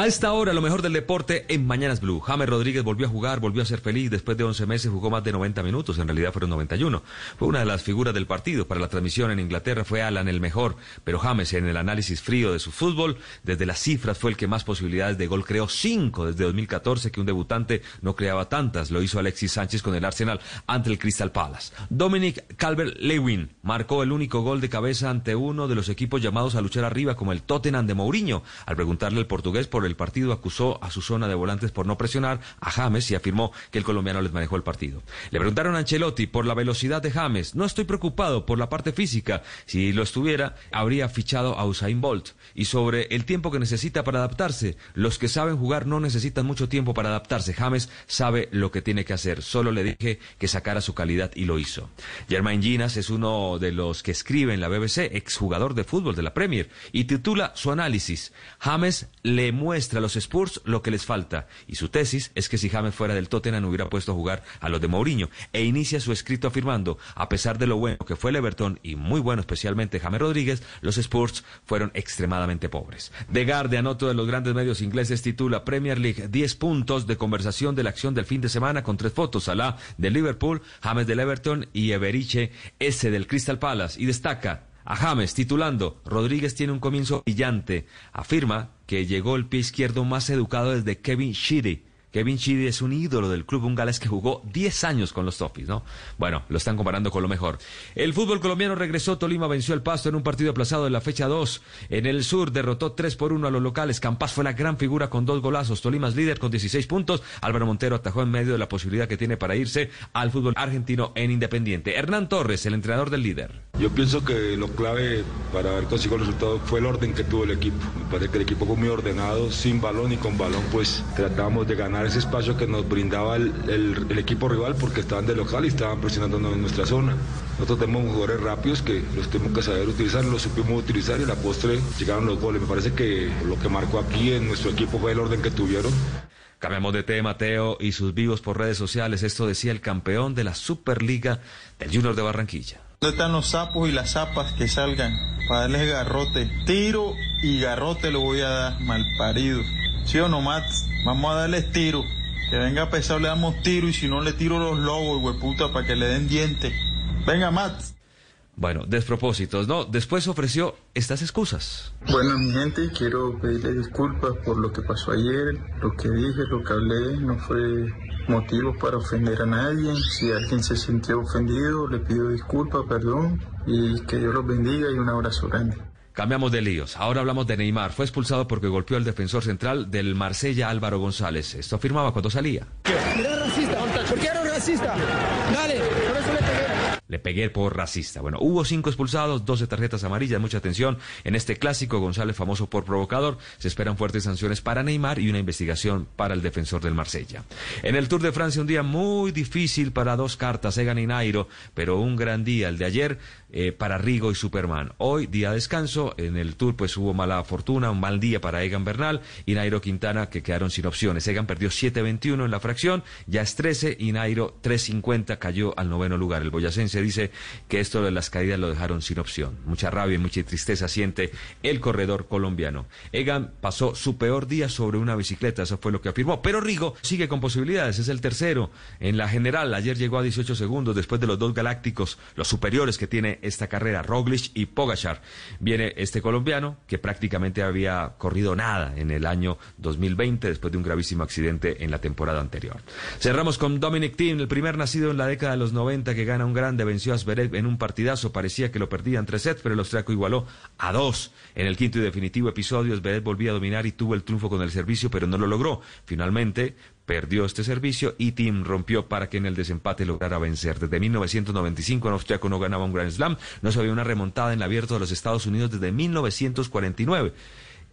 A esta hora, lo mejor del deporte en Mañanas Blue. James Rodríguez volvió a jugar, volvió a ser feliz. Después de 11 meses jugó más de 90 minutos, en realidad fueron 91. Fue una de las figuras del partido. Para la transmisión en Inglaterra fue Alan el mejor, pero James en el análisis frío de su fútbol, desde las cifras fue el que más posibilidades de gol creó. Cinco desde 2014, que un debutante no creaba tantas. Lo hizo Alexis Sánchez con el Arsenal ante el Crystal Palace. Dominic Calvert-Lewin marcó el único gol de cabeza ante uno de los equipos llamados a luchar arriba, como el Tottenham de Mourinho. Al preguntarle al portugués por el partido acusó a su zona de volantes por no presionar a James y afirmó que el colombiano les manejó el partido. Le preguntaron a Ancelotti por la velocidad de James. No estoy preocupado por la parte física. Si lo estuviera, habría fichado a Usain Bolt. Y sobre el tiempo que necesita para adaptarse. Los que saben jugar no necesitan mucho tiempo para adaptarse. James sabe lo que tiene que hacer. Solo le dije que sacara su calidad y lo hizo. Germain Ginas es uno de los que escribe en la BBC, exjugador de fútbol de la Premier, y titula su análisis. James le muestra a los Spurs lo que les falta. Y su tesis es que si James fuera del Tottenham hubiera puesto a jugar a los de Mourinho. E inicia su escrito afirmando, a pesar de lo bueno que fue el Everton y muy bueno especialmente James Rodríguez, los Spurs fueron extremadamente pobres. The Guardian, otro de los grandes medios ingleses, titula Premier League 10 puntos de conversación de la acción del fin de semana con tres fotos. Salah del Liverpool, James del Everton y Eberiche S del Crystal Palace. Y destaca a James titulando Rodríguez tiene un comienzo brillante. Afirma que llegó el pie izquierdo más educado desde Kevin Sheedy Kevin Chidi es un ídolo del club húngaro que jugó 10 años con los Toffees, ¿no? Bueno, lo están comparando con lo mejor. El fútbol colombiano regresó, Tolima venció el Pasto en un partido aplazado de la fecha 2. En el sur derrotó 3 por 1 a los locales. Campas fue la gran figura con dos golazos. Tolima es líder con 16 puntos. Álvaro Montero atajó en medio de la posibilidad que tiene para irse al fútbol argentino en Independiente. Hernán Torres, el entrenador del líder. Yo pienso que lo clave para haber conseguido el resultado fue el orden que tuvo el equipo. Me parece que el equipo fue muy ordenado, sin balón y con balón, pues tratamos de ganar ese espacio que nos brindaba el, equipo rival porque estaban de local y estaban presionando en nuestra zona. Nosotros tenemos jugadores rápidos que los tenemos que saber utilizar, los supimos utilizar y a la postre llegaron los goles. Me parece que lo que marcó aquí en nuestro equipo fue el orden que tuvieron. Cambiamos de tema, Mateo, y sus vivos por redes sociales. Esto decía el campeón de la Superliga del Junior de Barranquilla. ¿Dónde están los sapos y las zapas que salgan? Para darles garrote. Tiro y garrote lo voy a dar, mal parido. ¿Sí o no, Mats? Vamos a darles tiro. Que venga pesado, le damos tiro y si no le tiro los lobos, hueputa, para que le den diente. Venga, Matt. Bueno, despropósitos, ¿no? Después ofreció estas excusas. Bueno, mi gente, quiero pedirle disculpas por lo que pasó ayer, lo que dije, lo que hablé, no fue motivo para ofender a nadie. Si alguien se sintió ofendido, le pido disculpas, perdón, y que Dios los bendiga y un abrazo grande. Cambiamos de líos. Ahora hablamos de Neymar. Fue expulsado porque golpeó al defensor central del Marsella, Álvaro González. Esto afirmaba cuando salía. Mira, racista. ¿Por qué eres racista? Dale, le pegué por racista. Bueno, hubo cinco expulsados, 12 tarjetas amarillas, mucha atención en este clásico. González, famoso por provocador, se esperan fuertes sanciones para Neymar y una investigación para el defensor del Marsella. En el Tour de Francia, un día muy difícil para dos cartas, Egan y Nairo, pero un gran día, el de ayer, eh, para Rigo y Superman. Hoy, día de descanso, en el Tour pues hubo mala fortuna, un mal día para Egan Bernal y Nairo Quintana que quedaron sin opciones. Egan perdió 7.21 en la fracción, ya es 13 y Nairo 3.50 cayó al noveno lugar. El boyacense dice que esto de las caídas lo dejaron sin opción. Mucha rabia y mucha tristeza siente el corredor colombiano. Egan pasó su peor día sobre una bicicleta, eso fue lo que afirmó. Pero Rigo sigue con posibilidades, es el tercero en la general. Ayer llegó a 18 segundos después de los dos galácticos, los superiores que tiene esta carrera, Roglic y Pogachar. Viene este colombiano que prácticamente había corrido nada en el año 2020 después de un gravísimo accidente en la temporada anterior. Cerramos con Dominic Thiem, el primer nacido en la década de los 90 que gana un grande venció a Zverev en un partidazo, parecía que lo perdía en tres sets, pero el austriaco igualó a dos. En el quinto y definitivo episodio, Zverev volvía a dominar y tuvo el triunfo con el servicio, pero no lo logró. Finalmente, perdió este servicio y Tim rompió para que en el desempate lograra vencer. Desde 1995 el austriaco no ganaba un Grand Slam, no se había una remontada en el abierto de los Estados Unidos desde 1949.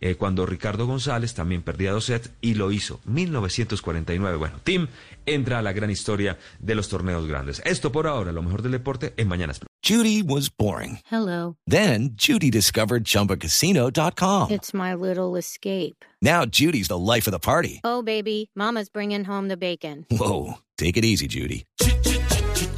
Eh, cuando Ricardo González también perdía dos sets y lo hizo. 1949. Bueno, Tim entra a la gran historia de los torneos grandes. Esto por ahora, lo mejor del deporte en Mañanas. Judy was boring. Hello. Then Judy discovered ChumbaCasino.com. It's my little escape. Now Judy's the life of the party. Oh, baby, Mama's bringing home the bacon. Whoa, take it easy, Judy.